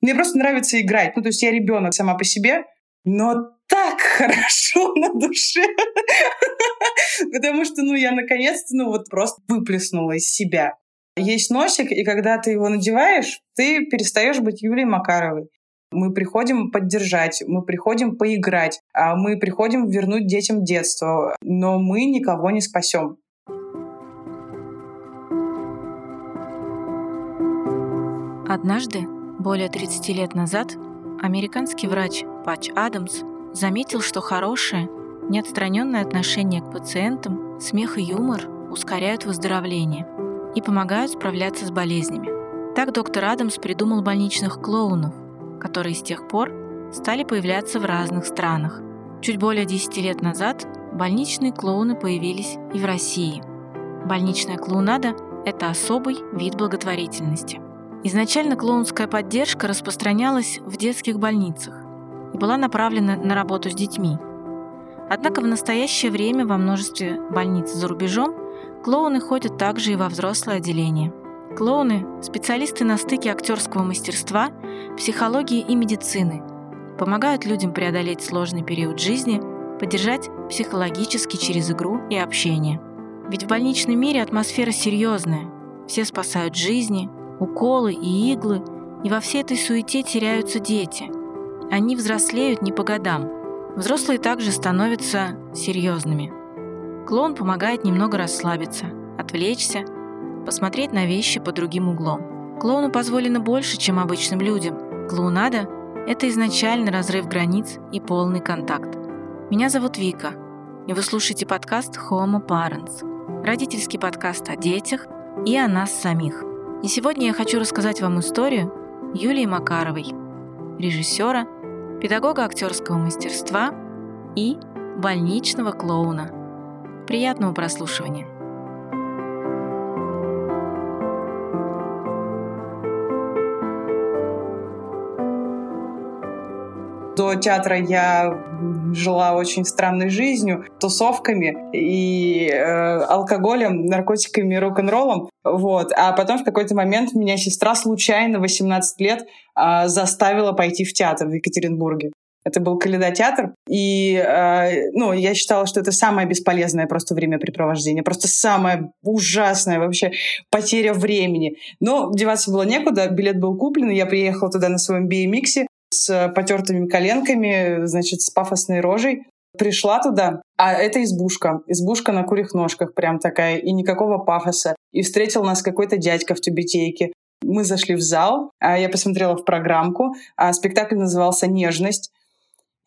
Мне просто нравится играть. Ну, то есть я ребенок сама по себе, но так хорошо на душе. Потому что, ну, я наконец-то, ну, вот просто выплеснула из себя. Есть носик, и когда ты его надеваешь, ты перестаешь быть Юлией Макаровой. Мы приходим поддержать, мы приходим поиграть, а мы приходим вернуть детям детство, но мы никого не спасем. Однажды, более 30 лет назад, американский врач Патч Адамс заметил, что хорошее, неотстраненное отношение к пациентам, смех и юмор ускоряют выздоровление и помогают справляться с болезнями. Так доктор Адамс придумал больничных клоунов, которые с тех пор стали появляться в разных странах. Чуть более 10 лет назад больничные клоуны появились и в России. Больничная клоунада – это особый вид благотворительности. Изначально клоунская поддержка распространялась в детских больницах и была направлена на работу с детьми. Однако в настоящее время во множестве больниц за рубежом клоуны ходят также и во взрослое отделение. Клоуны – специалисты на стыке актерского мастерства, психологии и медицины. Помогают людям преодолеть сложный период жизни, поддержать психологически через игру и общение. Ведь в больничном мире атмосфера серьезная. Все спасают жизни, уколы и иглы, и во всей этой суете теряются дети. Они взрослеют не по годам. Взрослые также становятся серьезными. Клоун помогает немного расслабиться, отвлечься, посмотреть на вещи под другим углом. Клоуну позволено больше, чем обычным людям. Клоунада – это изначальный разрыв границ и полный контакт. Меня зовут Вика, и вы слушаете подкаст Homo Parents, родительский подкаст о детях и о нас самих. И сегодня я хочу рассказать вам историю Юлии Макаровой, режиссера, педагога актерского мастерства и больничного клоуна. Приятного прослушивания! До театра я жила очень странной жизнью, тусовками и э, алкоголем, наркотиками, рок-н-роллом. Вот. А потом в какой-то момент меня сестра случайно 18 лет э, заставила пойти в театр в Екатеринбурге. Это был Каледа театр. И э, ну, я считала, что это самое бесполезное просто времяпрепровождение. Просто самое ужасное вообще потеря времени. Но деваться было некуда. Билет был куплен. Я приехала туда на своем BMX с потертыми коленками, значит, с пафосной рожей. Пришла туда, а это избушка. Избушка на курьих ножках прям такая, и никакого пафоса. И встретил нас какой-то дядька в тюбетейке. Мы зашли в зал, а я посмотрела в программку, а спектакль назывался «Нежность».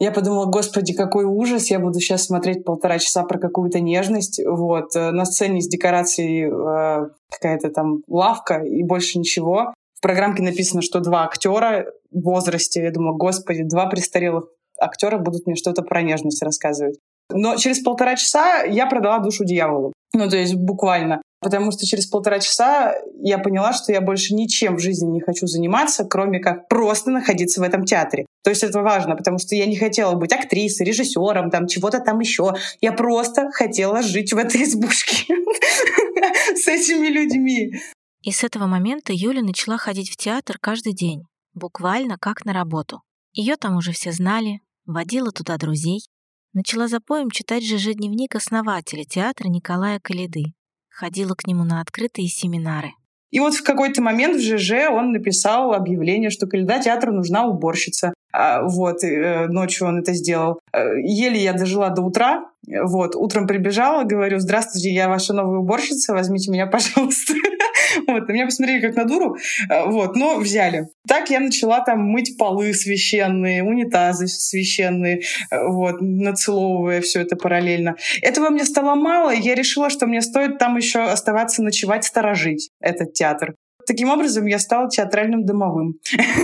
Я подумала, господи, какой ужас, я буду сейчас смотреть полтора часа про какую-то нежность. Вот. Э, на сцене с декорацией э, какая-то там лавка и больше ничего. В программке написано, что два актера в возрасте. Я думаю, господи, два престарелых актера будут мне что-то про нежность рассказывать. Но через полтора часа я продала душу дьяволу. Ну, то есть буквально. Потому что через полтора часа я поняла, что я больше ничем в жизни не хочу заниматься, кроме как просто находиться в этом театре. То есть это важно, потому что я не хотела быть актрисой, режиссером, там чего-то там еще. Я просто хотела жить в этой избушке с этими людьми. И с этого момента Юля начала ходить в театр каждый день, буквально как на работу. Ее там уже все знали, водила туда друзей. Начала за поем читать ЖЖ-дневник основателя театра Николая Калиды. Ходила к нему на открытые семинары. И вот в какой-то момент в ЖЖ он написал объявление, что Каледа театру нужна уборщица. А, вот, э, ночью он это сделал. Э, еле я дожила до утра. Вот, утром прибежала, говорю, здравствуйте, я ваша новая уборщица, возьмите меня, пожалуйста. Вот, на меня посмотрели как на дуру, э, вот, но взяли. Так я начала там мыть полы священные, унитазы священные, вот, нацеловывая все это параллельно. Этого мне стало мало, и я решила, что мне стоит там еще оставаться ночевать, сторожить этот театр. Таким образом, я стала театральным домовым.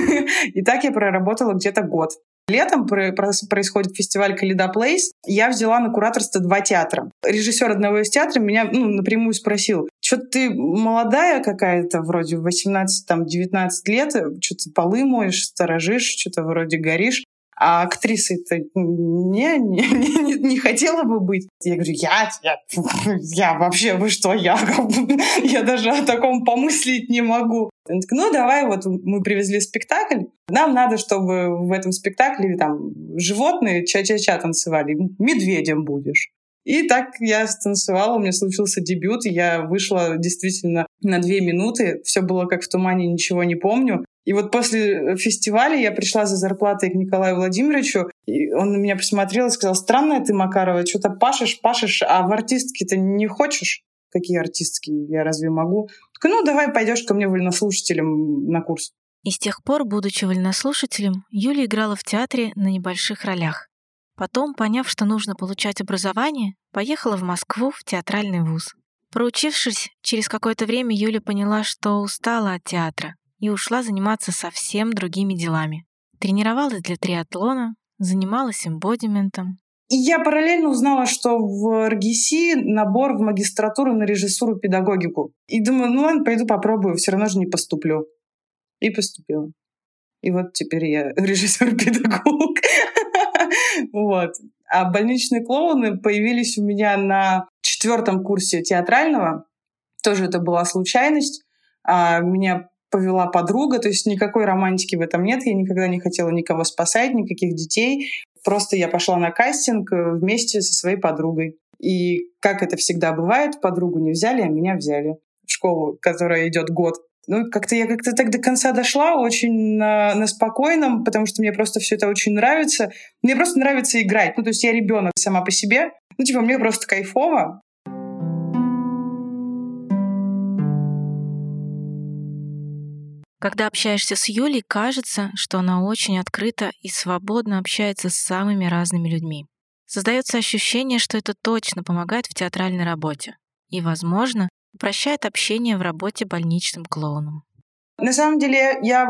И так я проработала где-то год. Летом происходит фестиваль Каледа Плейс. Я взяла на кураторство два театра. Режиссер одного из театров меня ну, напрямую спросил, что ты молодая какая-то, вроде 18-19 лет, что-то полы моешь, сторожишь, что-то вроде горишь. А актрисой-то не, не, не, не хотела бы быть. Я говорю, я, я, я вообще, вы что, я, я даже о таком помыслить не могу. Он такой, ну давай, вот мы привезли спектакль, нам надо, чтобы в этом спектакле там животные ча-ча-ча танцевали, медведем будешь. И так я станцевала, у меня случился дебют, я вышла действительно на две минуты. Все было как в тумане, ничего не помню. И вот после фестиваля я пришла за зарплатой к Николаю Владимировичу, и он на меня посмотрел и сказал, странная ты, Макарова, что-то пашешь, пашешь, а в артистке-то не хочешь? Какие артистки? Я разве могу? Так, ну, давай пойдешь ко мне вольнослушателем на курс. И с тех пор, будучи вольнослушателем, Юля играла в театре на небольших ролях. Потом, поняв, что нужно получать образование, поехала в Москву в театральный вуз. Проучившись, через какое-то время Юля поняла, что устала от театра и ушла заниматься совсем другими делами. Тренировалась для триатлона, занималась эмбодиментом. И я параллельно узнала, что в РГС набор в магистратуру на режиссуру педагогику. И думаю, ну ладно, пойду попробую, все равно же не поступлю. И поступила. И вот теперь я режиссер-педагог. Вот. А больничные клоуны появились у меня на четвертом курсе театрального. Тоже это была случайность. А меня повела подруга, то есть никакой романтики в этом нет. Я никогда не хотела никого спасать, никаких детей. Просто я пошла на кастинг э, вместе со своей подругой. И как это всегда бывает, подругу не взяли, а меня взяли в школу, которая идет год. Ну, как-то я как-то так до конца дошла, очень на, на спокойном, потому что мне просто все это очень нравится. Мне просто нравится играть. Ну, то есть я ребенок сама по себе. Ну, типа, мне просто кайфово. Когда общаешься с Юлей, кажется, что она очень открыта и свободно общается с самыми разными людьми. Создается ощущение, что это точно помогает в театральной работе. И, возможно, упрощает общение в работе больничным клоуном. На самом деле, я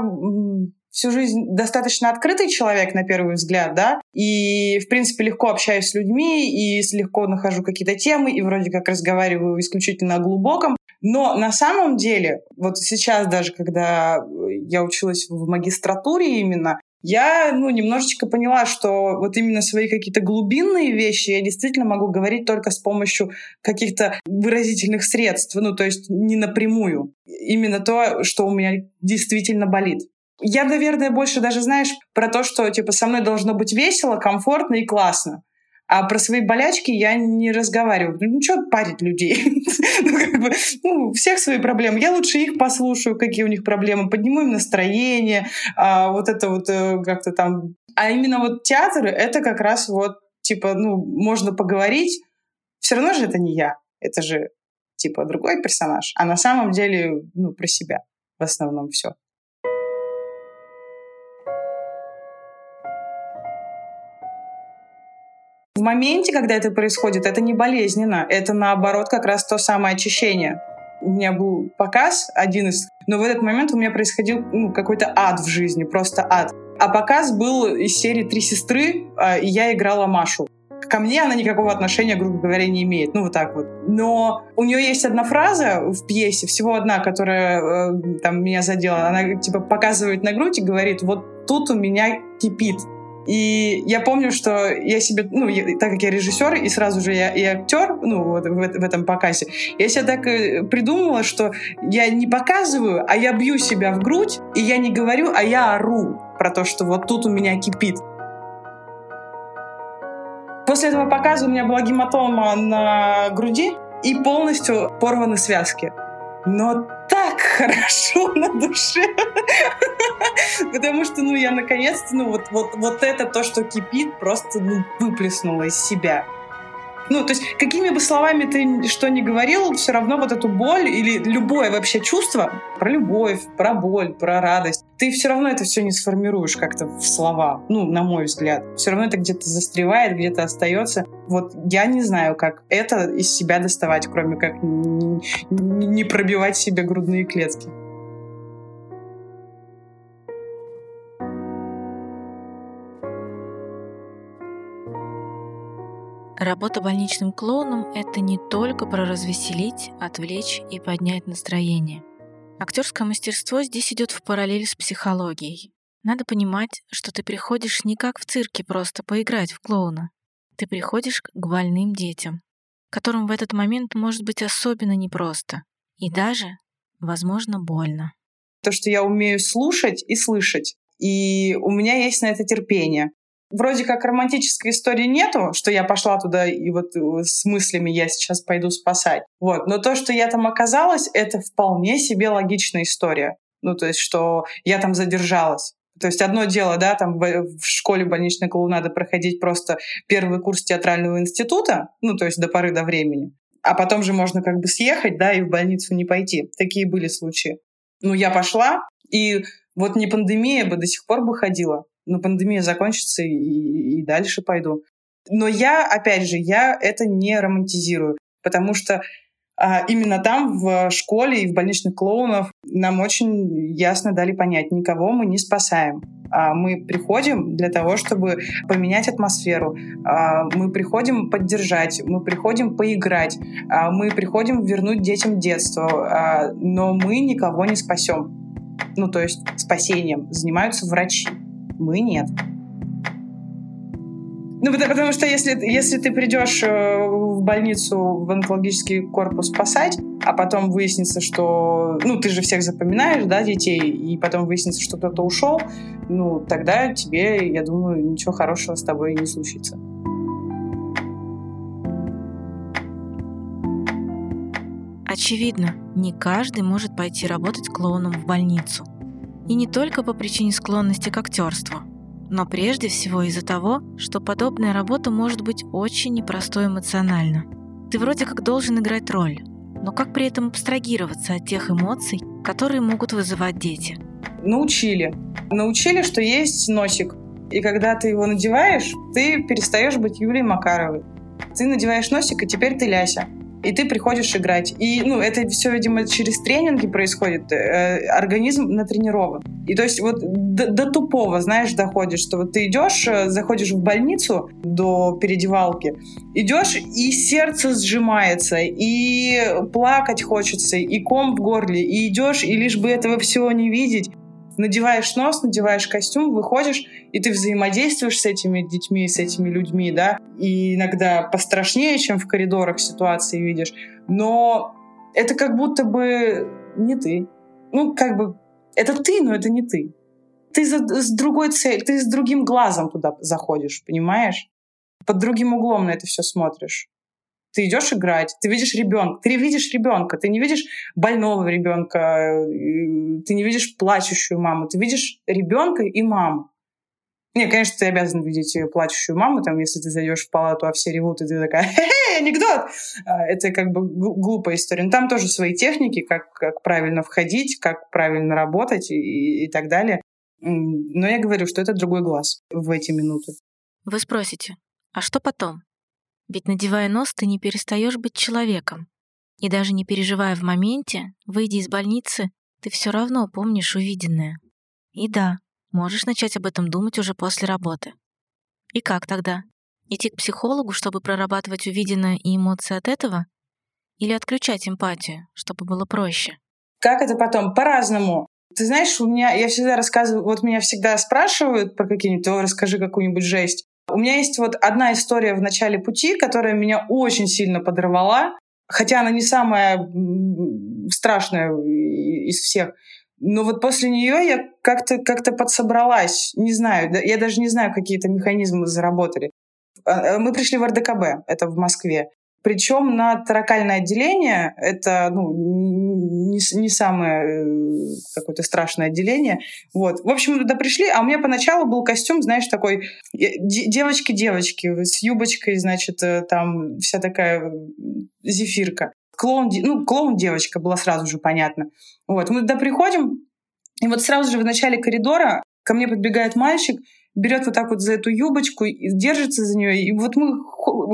всю жизнь достаточно открытый человек, на первый взгляд, да, и, в принципе, легко общаюсь с людьми, и легко нахожу какие-то темы, и вроде как разговариваю исключительно о глубоком. Но на самом деле, вот сейчас даже, когда я училась в магистратуре именно, я ну, немножечко поняла, что вот именно свои какие-то глубинные вещи я действительно могу говорить только с помощью каких-то выразительных средств, ну, то есть не напрямую. Именно то, что у меня действительно болит. Я, наверное, больше даже, знаешь, про то, что типа со мной должно быть весело, комфортно и классно. А про свои болячки я не разговариваю. Ну, что парить людей? ну, ну, всех свои проблемы. Я лучше их послушаю, какие у них проблемы, подниму им настроение, а, вот это вот э, как-то там. А именно вот театр — это как раз вот, типа, ну, можно поговорить. Все равно же это не я. Это же, типа, другой персонаж. А на самом деле, ну, про себя в основном все. Моменте, когда это происходит, это не болезненно, это наоборот как раз то самое очищение. У меня был показ один из, но в этот момент у меня происходил ну, какой-то ад в жизни, просто ад. А показ был из серии «Три сестры», а, и я играла Машу. Ко мне она никакого отношения, грубо говоря, не имеет. Ну, вот так вот. Но у нее есть одна фраза в пьесе, всего одна, которая э, там меня задела. Она, типа, показывает на грудь и говорит, вот тут у меня кипит. И я помню, что я себе, ну, я, так как я режиссер, и сразу же я и актер, ну, вот в, в этом показе, я себе так э, придумала, что я не показываю, а я бью себя в грудь, и я не говорю, а я ору про то, что вот тут у меня кипит. После этого показа у меня была гематома на груди и полностью порваны связки. Но хорошо на душе. Потому что, ну, я наконец-то, ну, вот, вот, вот это то, что кипит, просто, ну, выплеснула из себя. Ну, то есть, какими бы словами ты что ни говорил, все равно вот эту боль или любое вообще чувство про любовь, про боль, про радость, ты все равно это все не сформируешь как-то в слова, ну, на мой взгляд. Все равно это где-то застревает, где-то остается. Вот я не знаю, как это из себя доставать, кроме как не, пробивать себе грудные клетки. Работа больничным клоуном — это не только про развеселить, отвлечь и поднять настроение. Актерское мастерство здесь идет в параллель с психологией. Надо понимать, что ты приходишь не как в цирке просто поиграть в клоуна. Ты приходишь к больным детям, которым в этот момент может быть особенно непросто и даже, возможно, больно. То, что я умею слушать и слышать, и у меня есть на это терпение. Вроде как романтической истории нету, что я пошла туда и вот э, с мыслями я сейчас пойду спасать. Вот. Но то, что я там оказалась, это вполне себе логичная история. Ну, то есть, что я там задержалась. То есть одно дело, да, там в школе больничной клоунады проходить просто первый курс театрального института, ну, то есть до поры до времени, а потом же можно как бы съехать, да, и в больницу не пойти. Такие были случаи. Ну, я пошла, и вот не пандемия бы до сих пор бы ходила, но пандемия закончится, и, и дальше пойду. Но я, опять же, я это не романтизирую, потому что а именно там, в школе и в больничных клоунов, нам очень ясно дали понять, никого мы не спасаем. А мы приходим для того, чтобы поменять атмосферу. А мы приходим поддержать, мы приходим поиграть, мы приходим вернуть детям детство, но мы никого не спасем. Ну, то есть спасением занимаются врачи. Мы нет. Ну, потому, что если, если ты придешь э, в больницу, в онкологический корпус спасать, а потом выяснится, что... Ну, ты же всех запоминаешь, да, детей, и потом выяснится, что кто-то ушел, ну, тогда тебе, я думаю, ничего хорошего с тобой не случится. Очевидно, не каждый может пойти работать клоуном в больницу. И не только по причине склонности к актерству – но прежде всего из-за того, что подобная работа может быть очень непростой эмоционально. Ты вроде как должен играть роль, но как при этом абстрагироваться от тех эмоций, которые могут вызывать дети? Научили. Научили, что есть носик. И когда ты его надеваешь, ты перестаешь быть Юлией Макаровой. Ты надеваешь носик, и теперь ты Ляся и ты приходишь играть. И, ну, это все, видимо, через тренинги происходит. Э, организм натренирован. И то есть вот до, до тупого, знаешь, доходишь, что вот ты идешь, э, заходишь в больницу до переодевалки, идешь, и сердце сжимается, и плакать хочется, и ком в горле, и идешь, и лишь бы этого всего не видеть, надеваешь нос, надеваешь костюм, выходишь, и ты взаимодействуешь с этими детьми, с этими людьми, да, и иногда пострашнее, чем в коридорах ситуации видишь, но это как будто бы не ты. Ну, как бы, это ты, но это не ты. Ты за, с другой целью, ты с другим глазом туда заходишь, понимаешь? Под другим углом на это все смотришь. Ты идешь играть, ты видишь ребенка, ты видишь ребенка, ты не видишь больного ребенка, ты не видишь плачущую маму, ты видишь ребенка и маму. Не, конечно, ты обязан видеть плачущую маму, там, если ты зайдешь в палату, а все ревут, и ты такая, хе-хе, анекдот! А, это как бы глупая история. Но там тоже свои техники, как, как правильно входить, как правильно работать и, и так далее. Но я говорю, что это другой глаз в эти минуты. Вы спросите, а что потом? Ведь надевая нос, ты не перестаешь быть человеком. И даже не переживая в моменте, выйдя из больницы, ты все равно помнишь увиденное. И да, можешь начать об этом думать уже после работы. И как тогда? Идти к психологу, чтобы прорабатывать увиденное и эмоции от этого? Или отключать эмпатию, чтобы было проще? Как это потом? По-разному. Ты знаешь, у меня, я всегда рассказываю, вот меня всегда спрашивают про какие-нибудь, расскажи какую-нибудь жесть. У меня есть вот одна история в начале пути, которая меня очень сильно подорвала, хотя она не самая страшная из всех. Но вот после нее я как-то как подсобралась. Не знаю, я даже не знаю, какие-то механизмы заработали. А, а, мы пришли в РДКБ, это в Москве. Причем на таракальное отделение, это ну, не, не самое э, какое-то страшное отделение. Вот. В общем, туда пришли, а у меня поначалу был костюм, знаешь, такой девочки-девочки с юбочкой, значит, э, там вся такая зефирка. Клоун, ну, клоун-девочка была сразу же понятно. Вот. Мы туда приходим, и вот сразу же в начале коридора ко мне подбегает мальчик, берет вот так вот за эту юбочку держится за нее. И вот мы,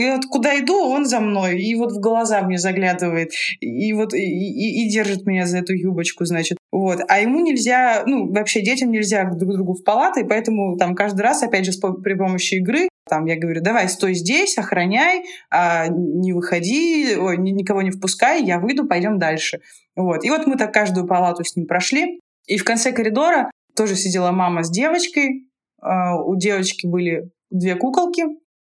я вот куда иду, он за мной, и вот в глаза мне заглядывает, и вот и, и, и держит меня за эту юбочку, значит. Вот. А ему нельзя, ну, вообще детям нельзя друг другу в палаты, поэтому там каждый раз, опять же, при помощи игры, там я говорю, давай, стой здесь, охраняй, а, не выходи, ой, никого не впускай, я выйду, пойдем дальше. Вот. И вот мы так каждую палату с ним прошли. И в конце коридора тоже сидела мама с девочкой, у девочки были две куколки,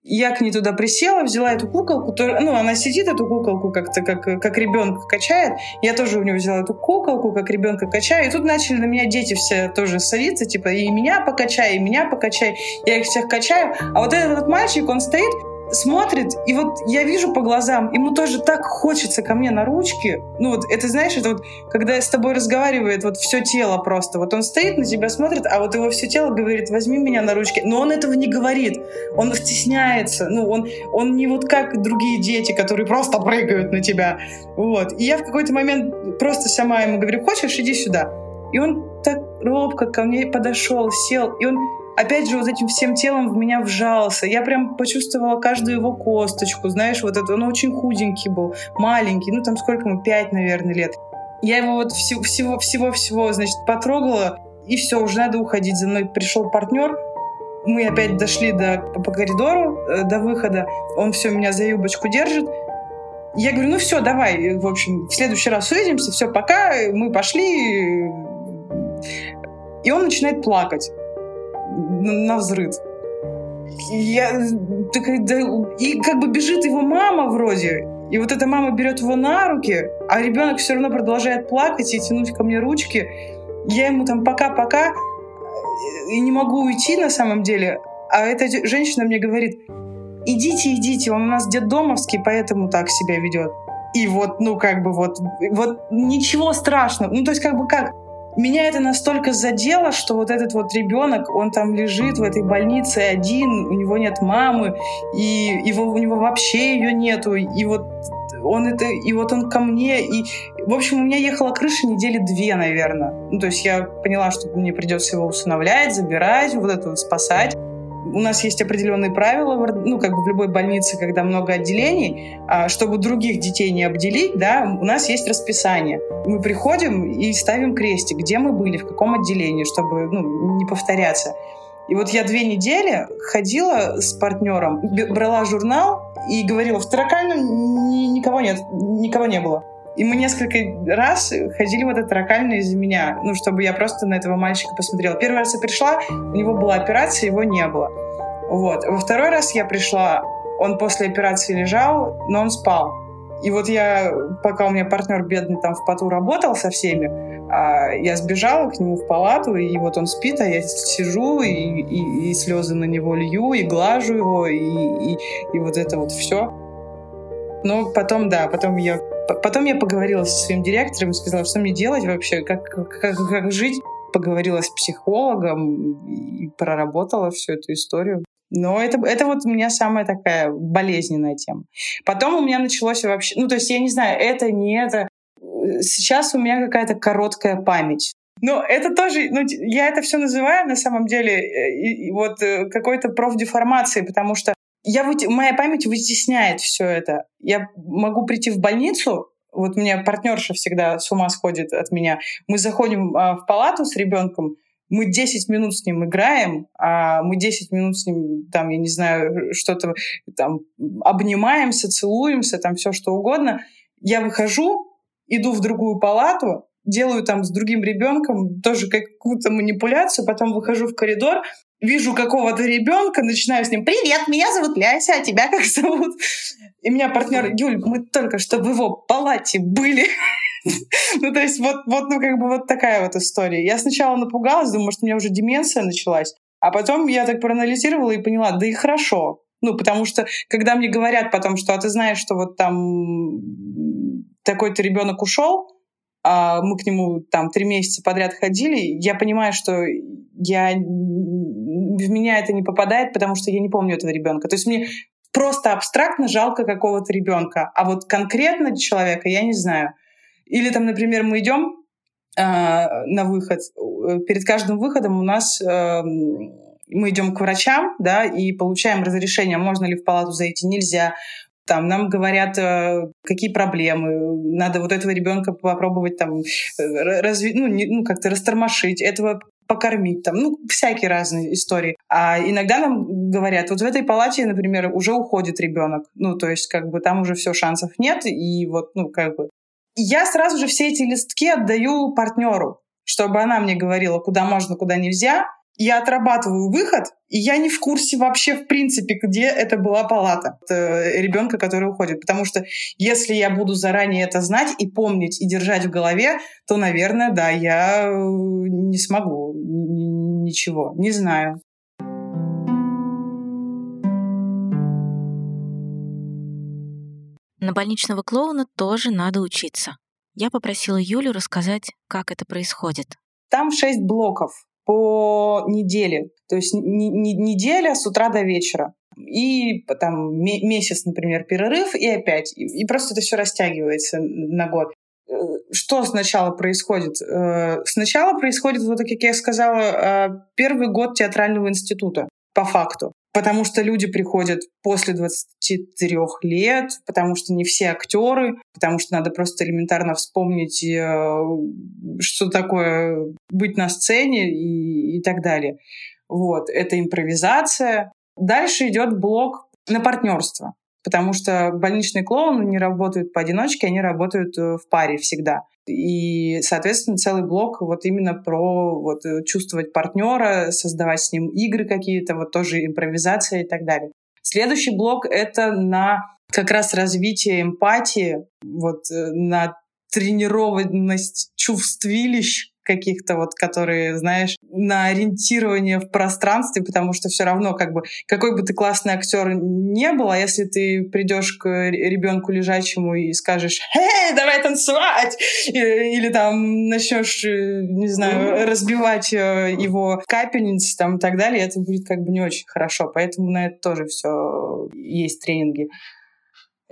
я к ней туда присела, взяла эту куколку, ну, она сидит, эту куколку как-то, как, как ребенка качает. Я тоже у нее взяла эту куколку, как ребенка качаю. И тут начали на меня дети все тоже садиться, типа, и меня покачай, и меня покачай. Я их всех качаю. А вот этот вот мальчик, он стоит, смотрит, и вот я вижу по глазам, ему тоже так хочется ко мне на ручки. Ну вот это, знаешь, это вот, когда с тобой разговаривает вот все тело просто. Вот он стоит на тебя, смотрит, а вот его все тело говорит, возьми меня на ручки. Но он этого не говорит. Он стесняется. Ну, он, он не вот как другие дети, которые просто прыгают на тебя. Вот. И я в какой-то момент просто сама ему говорю, хочешь, иди сюда. И он так робко ко мне подошел, сел, и он опять же, вот этим всем телом в меня вжался. Я прям почувствовала каждую его косточку, знаешь, вот это, он очень худенький был, маленький, ну там сколько ему, пять, наверное, лет. Я его вот всего-всего-всего, значит, потрогала, и все, уже надо уходить. За мной пришел партнер, мы опять дошли до, по коридору, э, до выхода, он все меня за юбочку держит, я говорю, ну все, давай, в общем, в следующий раз увидимся, все, пока, мы пошли. И он начинает плакать на взрыв. Я такая, да, и как бы бежит его мама вроде, и вот эта мама берет его на руки, а ребенок все равно продолжает плакать и тянуть ко мне ручки. Я ему там пока-пока и не могу уйти на самом деле. А эта женщина мне говорит, идите, идите, он у нас детдомовский, поэтому так себя ведет. И вот, ну, как бы вот, вот ничего страшного. Ну, то есть, как бы как, меня это настолько задело, что вот этот вот ребенок, он там лежит в этой больнице один, у него нет мамы, и его, у него вообще ее нету, и вот он это, и вот он ко мне, и, в общем, у меня ехала крыша недели две, наверное. Ну, то есть я поняла, что мне придется его усыновлять, забирать, вот это вот спасать у нас есть определенные правила, ну, как бы в любой больнице, когда много отделений, а, чтобы других детей не обделить, да, у нас есть расписание. Мы приходим и ставим крестик, где мы были, в каком отделении, чтобы ну, не повторяться. И вот я две недели ходила с партнером, брала журнал и говорила, в таракальном никого нет, никого не было. И мы несколько раз ходили в этот таракальный из-за меня, ну, чтобы я просто на этого мальчика посмотрела. Первый раз я пришла, у него была операция, его не было. Вот. Во второй раз я пришла, он после операции лежал, но он спал. И вот я, пока у меня партнер бедный там в поту работал со всеми, а, я сбежала к нему в палату, и вот он спит, а я сижу и, и, и слезы на него лью, и глажу его, и, и, и вот это вот все. Но потом, да, потом я Потом я поговорила со своим директором и сказала, что мне делать вообще, как, как, как жить. Поговорила с психологом и проработала всю эту историю. Но это, это вот у меня самая такая болезненная тема. Потом у меня началось вообще... Ну, то есть я не знаю, это, не это. Сейчас у меня какая-то короткая память. Но это тоже, ну, я это все называю на самом деле э, и, и вот э, какой-то профдеформацией, потому что я, моя память вытесняет все это. Я могу прийти в больницу, вот меня партнерша всегда с ума сходит от меня. Мы заходим а, в палату с ребенком, мы 10 минут с ним играем, а мы 10 минут с ним, там, я не знаю, что-то там обнимаемся, целуемся, там все что угодно. Я выхожу, иду в другую палату, делаю там с другим ребенком тоже какую-то манипуляцию, потом выхожу в коридор, вижу какого-то ребенка, начинаю с ним «Привет, меня зовут Ляся, а тебя как зовут?» И меня партнер «Юль, мы только что в его палате были». Ну, то есть вот, вот, ну, как бы вот такая вот история. Я сначала напугалась, думаю, может, у меня уже деменция началась. А потом я так проанализировала и поняла, да и хорошо. Ну, потому что, когда мне говорят потом, что а ты знаешь, что вот там такой-то ребенок ушел, мы к нему там три месяца подряд ходили, я понимаю, что я в меня это не попадает, потому что я не помню этого ребенка. То есть мне просто абстрактно жалко какого-то ребенка, а вот конкретно человека я не знаю. Или там, например, мы идем э, на выход, перед каждым выходом у нас э, мы идем к врачам, да, и получаем разрешение, можно ли в палату зайти, нельзя. Там нам говорят, э, какие проблемы, надо вот этого ребенка попробовать там э, разви, ну, не, ну как-то растормошить, этого покормить, там, ну, всякие разные истории. А иногда нам говорят, вот в этой палате, например, уже уходит ребенок. Ну, то есть, как бы там уже все шансов нет, и вот, ну, как бы. Я сразу же все эти листки отдаю партнеру. чтобы она мне говорила, куда можно, куда нельзя, я отрабатываю выход, и я не в курсе вообще в принципе, где это была палата э, ребенка, который уходит. Потому что если я буду заранее это знать и помнить, и держать в голове, то, наверное, да, я э, не смогу ничего. Не знаю. На больничного клоуна тоже надо учиться. Я попросила Юлю рассказать, как это происходит. Там шесть блоков по неделе. То есть неделя с утра до вечера. И там месяц, например, перерыв, и опять. И просто это все растягивается на год. Э, что сначала происходит? Э, сначала происходит, вот как я сказала, э, первый год театрального института, по факту потому что люди приходят после 23 лет, потому что не все актеры, потому что надо просто элементарно вспомнить, э, что такое быть на сцене и, и так далее. Вот, это импровизация. Дальше идет блок на партнерство, потому что больничные клоуны не работают поодиночке, они работают э, в паре всегда. И, соответственно, целый блок вот именно про вот, э, чувствовать партнера, создавать с ним игры какие-то, вот тоже импровизация и так далее. Следующий блок — это на как раз развитие эмпатии, вот э, на тренированность чувствилищ, каких-то вот, которые, знаешь, на ориентирование в пространстве, потому что все равно, как бы, какой бы ты классный актер не был, а если ты придешь к ребенку лежачему и скажешь, «Эй, давай танцевать!» или там начнешь, э, не знаю, разбивать э, его капельницы там и так далее, это будет как бы не очень хорошо. Поэтому на это тоже все есть тренинги.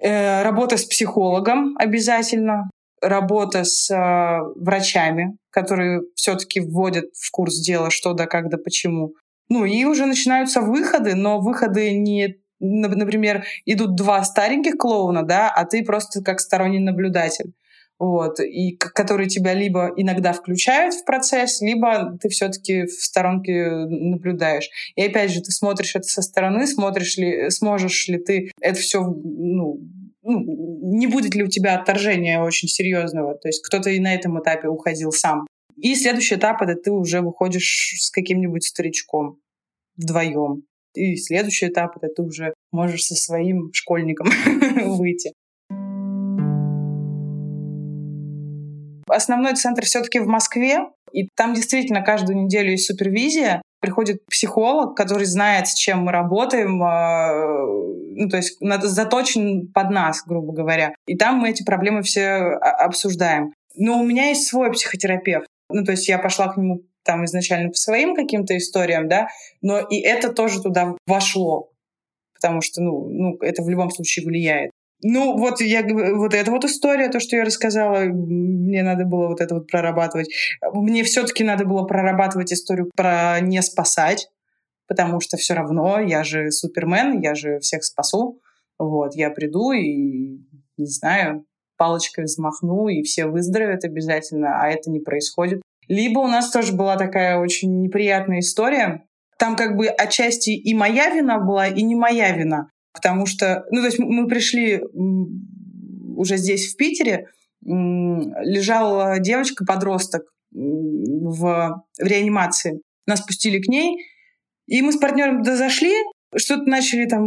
Э, работа с психологом обязательно работа с э, врачами, которые все-таки вводят в курс дела, что да, как да, почему. Ну и уже начинаются выходы, но выходы не например, идут два стареньких клоуна, да, а ты просто как сторонний наблюдатель. Вот, и которые тебя либо иногда включают в процесс, либо ты все-таки в сторонке наблюдаешь. И опять же, ты смотришь это со стороны, смотришь ли, сможешь ли ты это все ну, ну, не будет ли у тебя отторжения очень серьезного. То есть кто-то и на этом этапе уходил сам. И следующий этап — это ты уже выходишь с каким-нибудь старичком вдвоем. И следующий этап — это ты уже можешь со своим школьником выйти. Основной центр все-таки в Москве, и там действительно каждую неделю есть супервизия. Приходит психолог, который знает, с чем мы работаем, а, ну, то есть заточен под нас, грубо говоря. И там мы эти проблемы все обсуждаем. Но у меня есть свой психотерапевт. Ну, то есть я пошла к нему там изначально по своим каким-то историям, да, но и это тоже туда вошло, потому что, ну, ну это в любом случае влияет. Ну, вот я вот эта вот история, то, что я рассказала, мне надо было вот это вот прорабатывать. Мне все-таки надо было прорабатывать историю про не спасать, потому что все равно я же супермен, я же всех спасу. Вот, я приду и, не знаю, палочкой взмахну, и все выздоровеют обязательно, а это не происходит. Либо у нас тоже была такая очень неприятная история. Там как бы отчасти и моя вина была, и не моя вина. Потому что, ну, то есть мы пришли уже здесь, в Питере, лежала девочка-подросток в, реанимации. Нас пустили к ней, и мы с партнером туда зашли, что-то начали там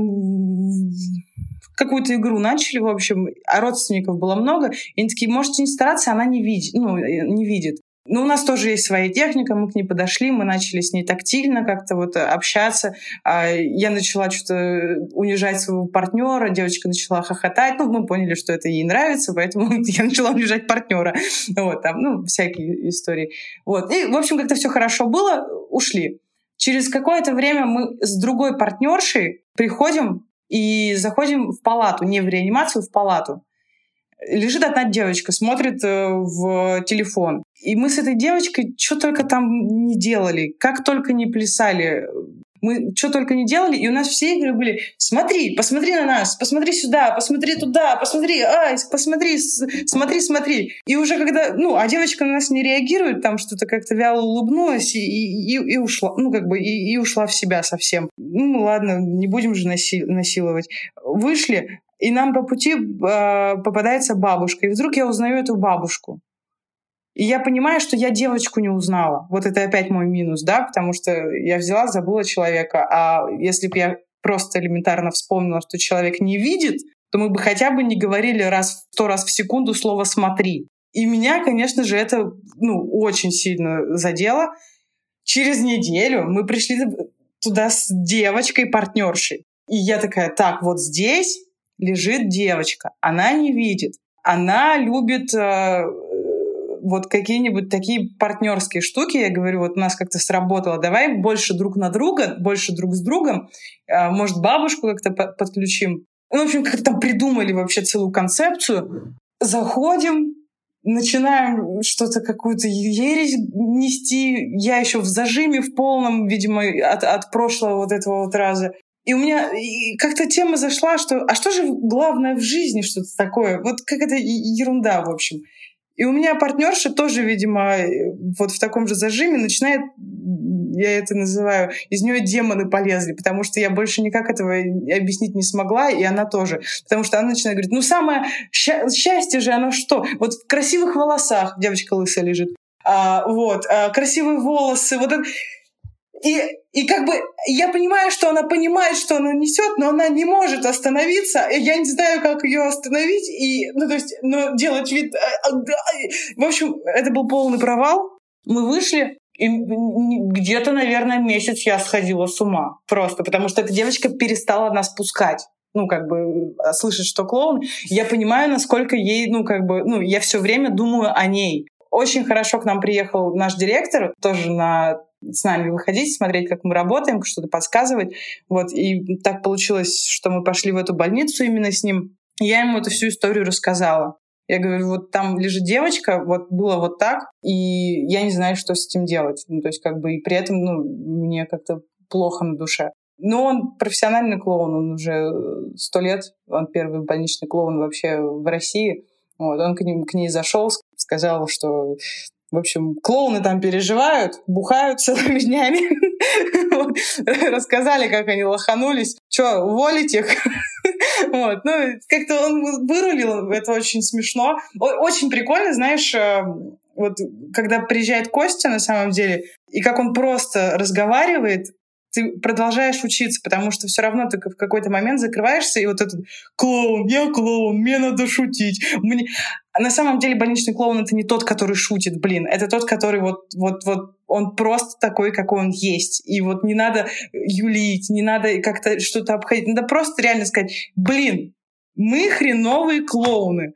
какую-то игру начали, в общем, а родственников было много. И они такие, можете не стараться, она не видит, ну, не видит. Ну, у нас тоже есть своя техника, мы к ней подошли, мы начали с ней тактильно как-то вот общаться. А я начала что-то унижать своего партнера, девочка начала хохотать, ну, мы поняли, что это ей нравится, поэтому я начала унижать партнера. Вот, там, ну, всякие истории. Вот. И, в общем, как-то все хорошо было, ушли. Через какое-то время мы с другой партнершей приходим и заходим в палату, не в реанимацию, в палату. Лежит одна девочка, смотрит э, в телефон. И мы с этой девочкой что только там не делали, как только не плясали. Мы что только не делали, и у нас все игры были «Смотри, посмотри на нас, посмотри сюда, посмотри туда, посмотри, ай, посмотри, смотри, смотри». И уже когда, ну, а девочка на нас не реагирует, там что-то как-то вяло улыбнулась и, и, и ушла, ну, как бы, и, и ушла в себя совсем. Ну, ладно, не будем же наси насиловать. Вышли, и нам по пути э, попадается бабушка. И вдруг я узнаю эту бабушку. И я понимаю, что я девочку не узнала. Вот это опять мой минус, да, потому что я взяла, забыла человека. А если бы я просто элементарно вспомнила, что человек не видит, то мы бы хотя бы не говорили раз сто раз в секунду слово «смотри». И меня, конечно же, это ну, очень сильно задело. Через неделю мы пришли туда с девочкой-партнершей. И я такая, так, вот здесь лежит девочка, она не видит, она любит э, вот какие-нибудь такие партнерские штуки, я говорю, вот у нас как-то сработало, давай больше друг на друга, больше друг с другом, э, может, бабушку как-то подключим. Ну, в общем, как-то там придумали вообще целую концепцию. Заходим, начинаем что-то, какую-то ересь нести. Я еще в зажиме в полном, видимо, от, от прошлого вот этого вот раза. И у меня как-то тема зашла, что а что же главное в жизни что-то такое? Вот как это ерунда, в общем. И у меня партнерша тоже, видимо, вот в таком же зажиме начинает, я это называю, из нее демоны полезли, потому что я больше никак этого объяснить не смогла, и она тоже. Потому что она начинает говорить, ну самое счастье же, оно что? Вот в красивых волосах, девочка лысая лежит, а, вот, а, красивые волосы, вот это и, и как бы я понимаю, что она понимает, что она несет, но она не может остановиться. И я не знаю, как ее остановить. И, ну, то есть, ну, делать вид... Э, э, в общем, это был полный провал. Мы вышли, и где-то, наверное, месяц я сходила с ума. Просто потому что эта девочка перестала нас пускать ну, как бы, слышать, что клоун, я понимаю, насколько ей, ну, как бы, ну, я все время думаю о ней. Очень хорошо к нам приехал наш директор, тоже на с нами выходить, смотреть, как мы работаем, что-то подсказывать. Вот. И так получилось, что мы пошли в эту больницу именно с ним. я ему эту всю историю рассказала. Я говорю, вот там лежит девочка, вот было вот так, и я не знаю, что с этим делать. Ну, то есть как бы и при этом, ну, мне как-то плохо на душе. Но он профессиональный клоун, он уже сто лет, он первый больничный клоун вообще в России. Вот, он к, ним, к ней зашел, сказал, что в общем, клоуны там переживают, бухают целыми днями. Рассказали, как они лоханулись. Че, уволить их? Вот. Ну, как-то он вырулил, это очень смешно. Очень прикольно, знаешь, э, вот когда приезжает Костя на самом деле, и как он просто разговаривает, ты продолжаешь учиться, потому что все равно ты в какой-то момент закрываешься, и вот этот клоун, я клоун, мне надо шутить. Мне... А на самом деле больничный клоун это не тот, который шутит, блин, это тот, который вот, вот, вот он просто такой, какой он есть. И вот не надо юлить, не надо как-то что-то обходить. Надо просто реально сказать, блин, мы хреновые клоуны.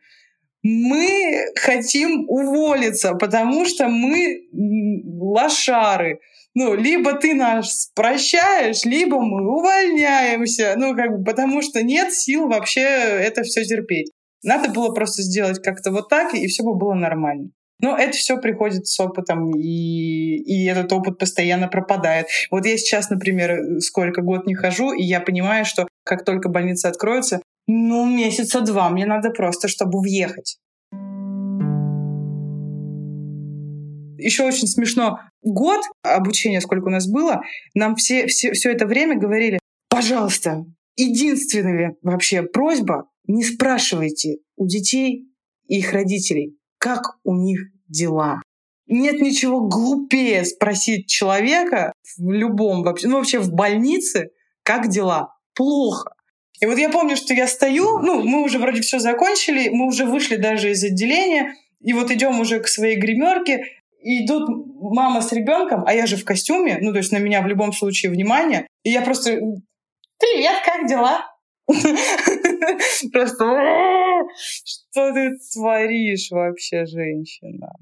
Мы хотим уволиться, потому что мы лошары ну, либо ты нас прощаешь, либо мы увольняемся, ну, как бы, потому что нет сил вообще это все терпеть. Надо было просто сделать как-то вот так, и все бы было нормально. Но это все приходит с опытом, и, и этот опыт постоянно пропадает. Вот я сейчас, например, сколько год не хожу, и я понимаю, что как только больница откроется, ну, месяца два мне надо просто, чтобы въехать. Еще очень смешно. Год обучения, сколько у нас было, нам все, все, все это время говорили, пожалуйста, единственная вообще просьба, не спрашивайте у детей и их родителей, как у них дела. Нет ничего глупее спросить человека в любом вообще, ну вообще в больнице, как дела. Плохо. И вот я помню, что я стою, ну, мы уже вроде все закончили, мы уже вышли даже из отделения, и вот идем уже к своей гримерке, идут мама с ребенком, а я же в костюме, ну, то есть на меня в любом случае внимание, и я просто «Привет, как дела?» Просто что ты творишь вообще, женщина?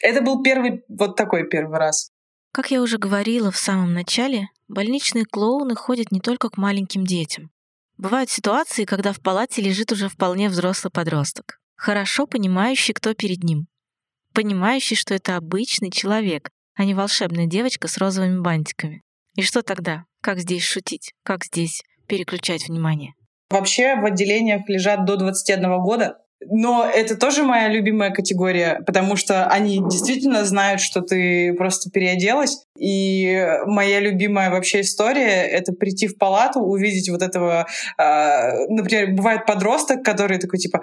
Это был первый, вот такой первый раз. Как я уже говорила в самом начале, больничные клоуны ходят не только к маленьким детям. Бывают ситуации, когда в палате лежит уже вполне взрослый подросток, хорошо понимающий, кто перед ним понимающий, что это обычный человек, а не волшебная девочка с розовыми бантиками. И что тогда? Как здесь шутить? Как здесь переключать внимание? Вообще в отделениях лежат до 21 года, но это тоже моя любимая категория, потому что они действительно знают, что ты просто переоделась. И моя любимая вообще история — это прийти в палату, увидеть вот этого... Э, например, бывает подросток, который такой типа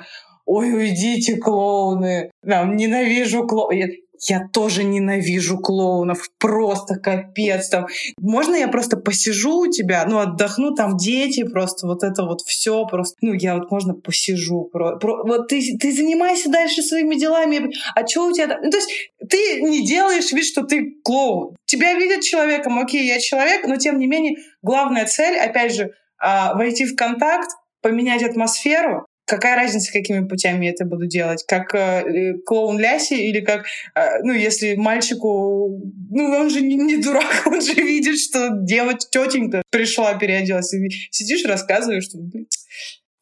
ой, уйдите, клоуны, там, ненавижу клоунов я тоже ненавижу клоунов, просто капец там. Можно я просто посижу у тебя, ну, отдохну, там дети, просто вот это вот все просто, ну, я вот можно посижу, про, про, вот ты, ты занимайся дальше своими делами, а что у тебя Ну, то есть ты не делаешь вид, что ты клоун. Тебя видят человеком, окей, я человек, но тем не менее главная цель, опять же, а, войти в контакт, поменять атмосферу, Какая разница, какими путями я это буду делать? Как э, клоун Ляси или как, э, ну, если мальчику, ну, он же не, не дурак, он же видит, что девочка, тетенька пришла, переоделась. И сидишь, рассказываешь, что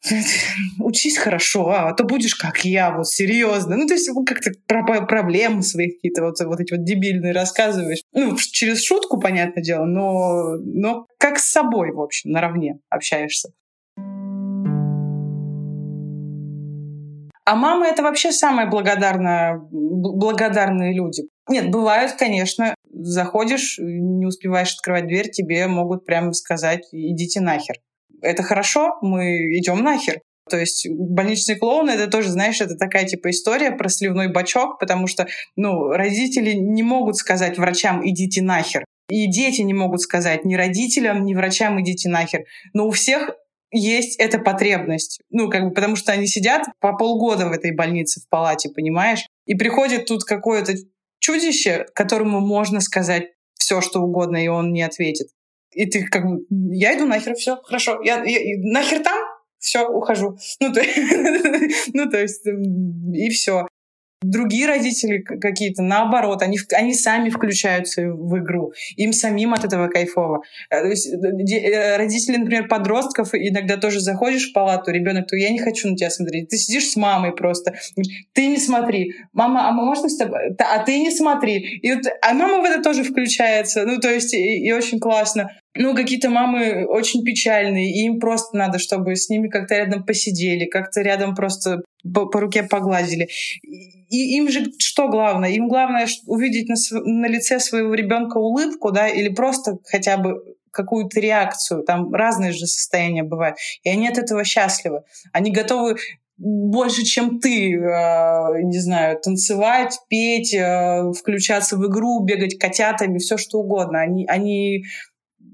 учись хорошо, а, а то будешь как я, вот серьезно. Ну, то есть как-то про проблемы своих какие-то вот, вот эти вот дебильные рассказываешь. Ну, через шутку, понятное дело, но, но как с собой, в общем, наравне общаешься. А мамы — это вообще самые благодарные, благодарные люди. Нет, бывают, конечно, заходишь, не успеваешь открывать дверь, тебе могут прямо сказать «идите нахер». Это хорошо, мы идем нахер. То есть больничный клоун — это тоже, знаешь, это такая типа история про сливной бачок, потому что, ну, родители не могут сказать врачам «идите нахер». И дети не могут сказать ни родителям, ни врачам «идите нахер». Но у всех есть эта потребность. Ну, как бы, потому что они сидят по полгода в этой больнице в палате, понимаешь? И приходит тут какое-то чудище, которому можно сказать все, что угодно, и он не ответит. И ты как бы, я иду нахер, все, хорошо, я, я нахер там, все, ухожу. Ну, то, ну, то есть, и все. Другие родители какие-то, наоборот, они, они сами включаются в игру. Им самим от этого кайфово. Э, то есть, э, родители, например, подростков, иногда тоже заходишь в палату, ребенок, то я не хочу на тебя смотреть. Ты сидишь с мамой просто. Ты не смотри. Мама, а мы можно с тобой? А ты не смотри. И вот, а мама в это тоже включается. Ну, то есть, и, и очень классно ну, какие-то мамы очень печальные, и им просто надо, чтобы с ними как-то рядом посидели, как-то рядом просто по, по руке погладили. И им же что главное? Им главное увидеть на, на лице своего ребенка улыбку, да, или просто хотя бы какую-то реакцию. Там разные же состояния бывают. И они от этого счастливы. Они готовы больше, чем ты, э, не знаю, танцевать, петь, э, включаться в игру, бегать котятами, все что угодно. Они, они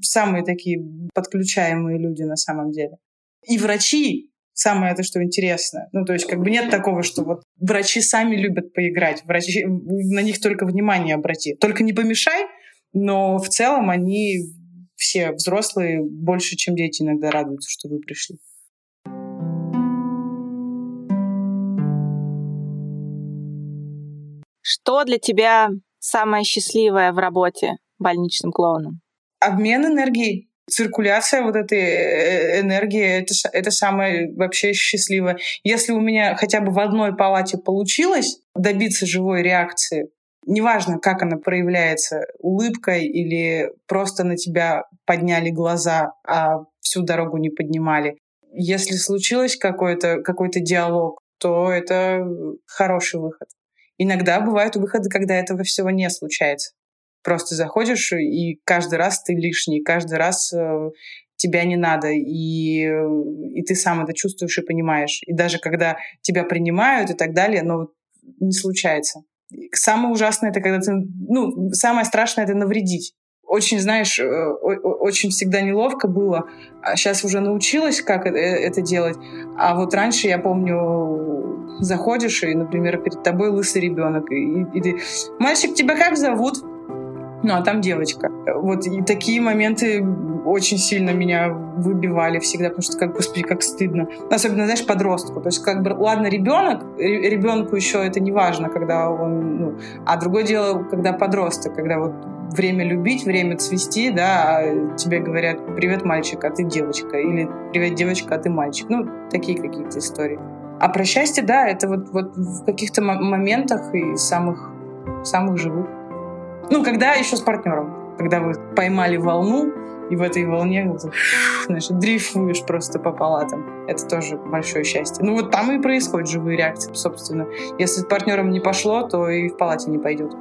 самые такие подключаемые люди на самом деле. И врачи, самое это, что интересно. Ну, то есть как бы нет такого, что вот врачи сами любят поиграть, врачи, на них только внимание обрати. Только не помешай, но в целом они все взрослые больше, чем дети иногда радуются, что вы пришли. Что для тебя самое счастливое в работе больничным клоуном? Обмен энергией, циркуляция вот этой э, энергии это, это самое вообще счастливое. Если у меня хотя бы в одной палате получилось добиться живой реакции, неважно, как она проявляется, улыбкой или просто на тебя подняли глаза, а всю дорогу не поднимали. Если случилось какой-то какой диалог, то это хороший выход. Иногда бывают выходы, когда этого всего не случается. Просто заходишь, и каждый раз ты лишний, каждый раз э, тебя не надо, и, и ты сам это чувствуешь и понимаешь. И даже когда тебя принимают и так далее, но не случается. Самое ужасное это когда ты, ну, самое страшное это навредить. Очень, знаешь, э, очень всегда неловко было. А сейчас уже научилась, как это делать. А вот раньше, я помню, заходишь, и, например, перед тобой лысый ребенок, и, и ты, мальчик, тебя как зовут? Ну а там девочка. Вот и такие моменты очень сильно меня выбивали всегда, потому что, как, господи, как стыдно. Особенно, знаешь, подростку. То есть, как бы, ладно, ребенок, ребенку еще это не важно, когда он, ну, а другое дело, когда подросток, когда вот время любить, время цвести, да, а тебе говорят, привет, мальчик, а ты девочка, или привет, девочка, а ты мальчик. Ну, такие какие-то истории. А про счастье, да, это вот, вот в каких-то моментах и самых, самых живых. Ну, когда еще с партнером. Когда вы поймали волну, и в этой волне знаешь, дрейфуешь просто по палатам. Это тоже большое счастье. Ну вот там и происходят живые реакции, собственно. Если с партнером не пошло, то и в палате не пойдет.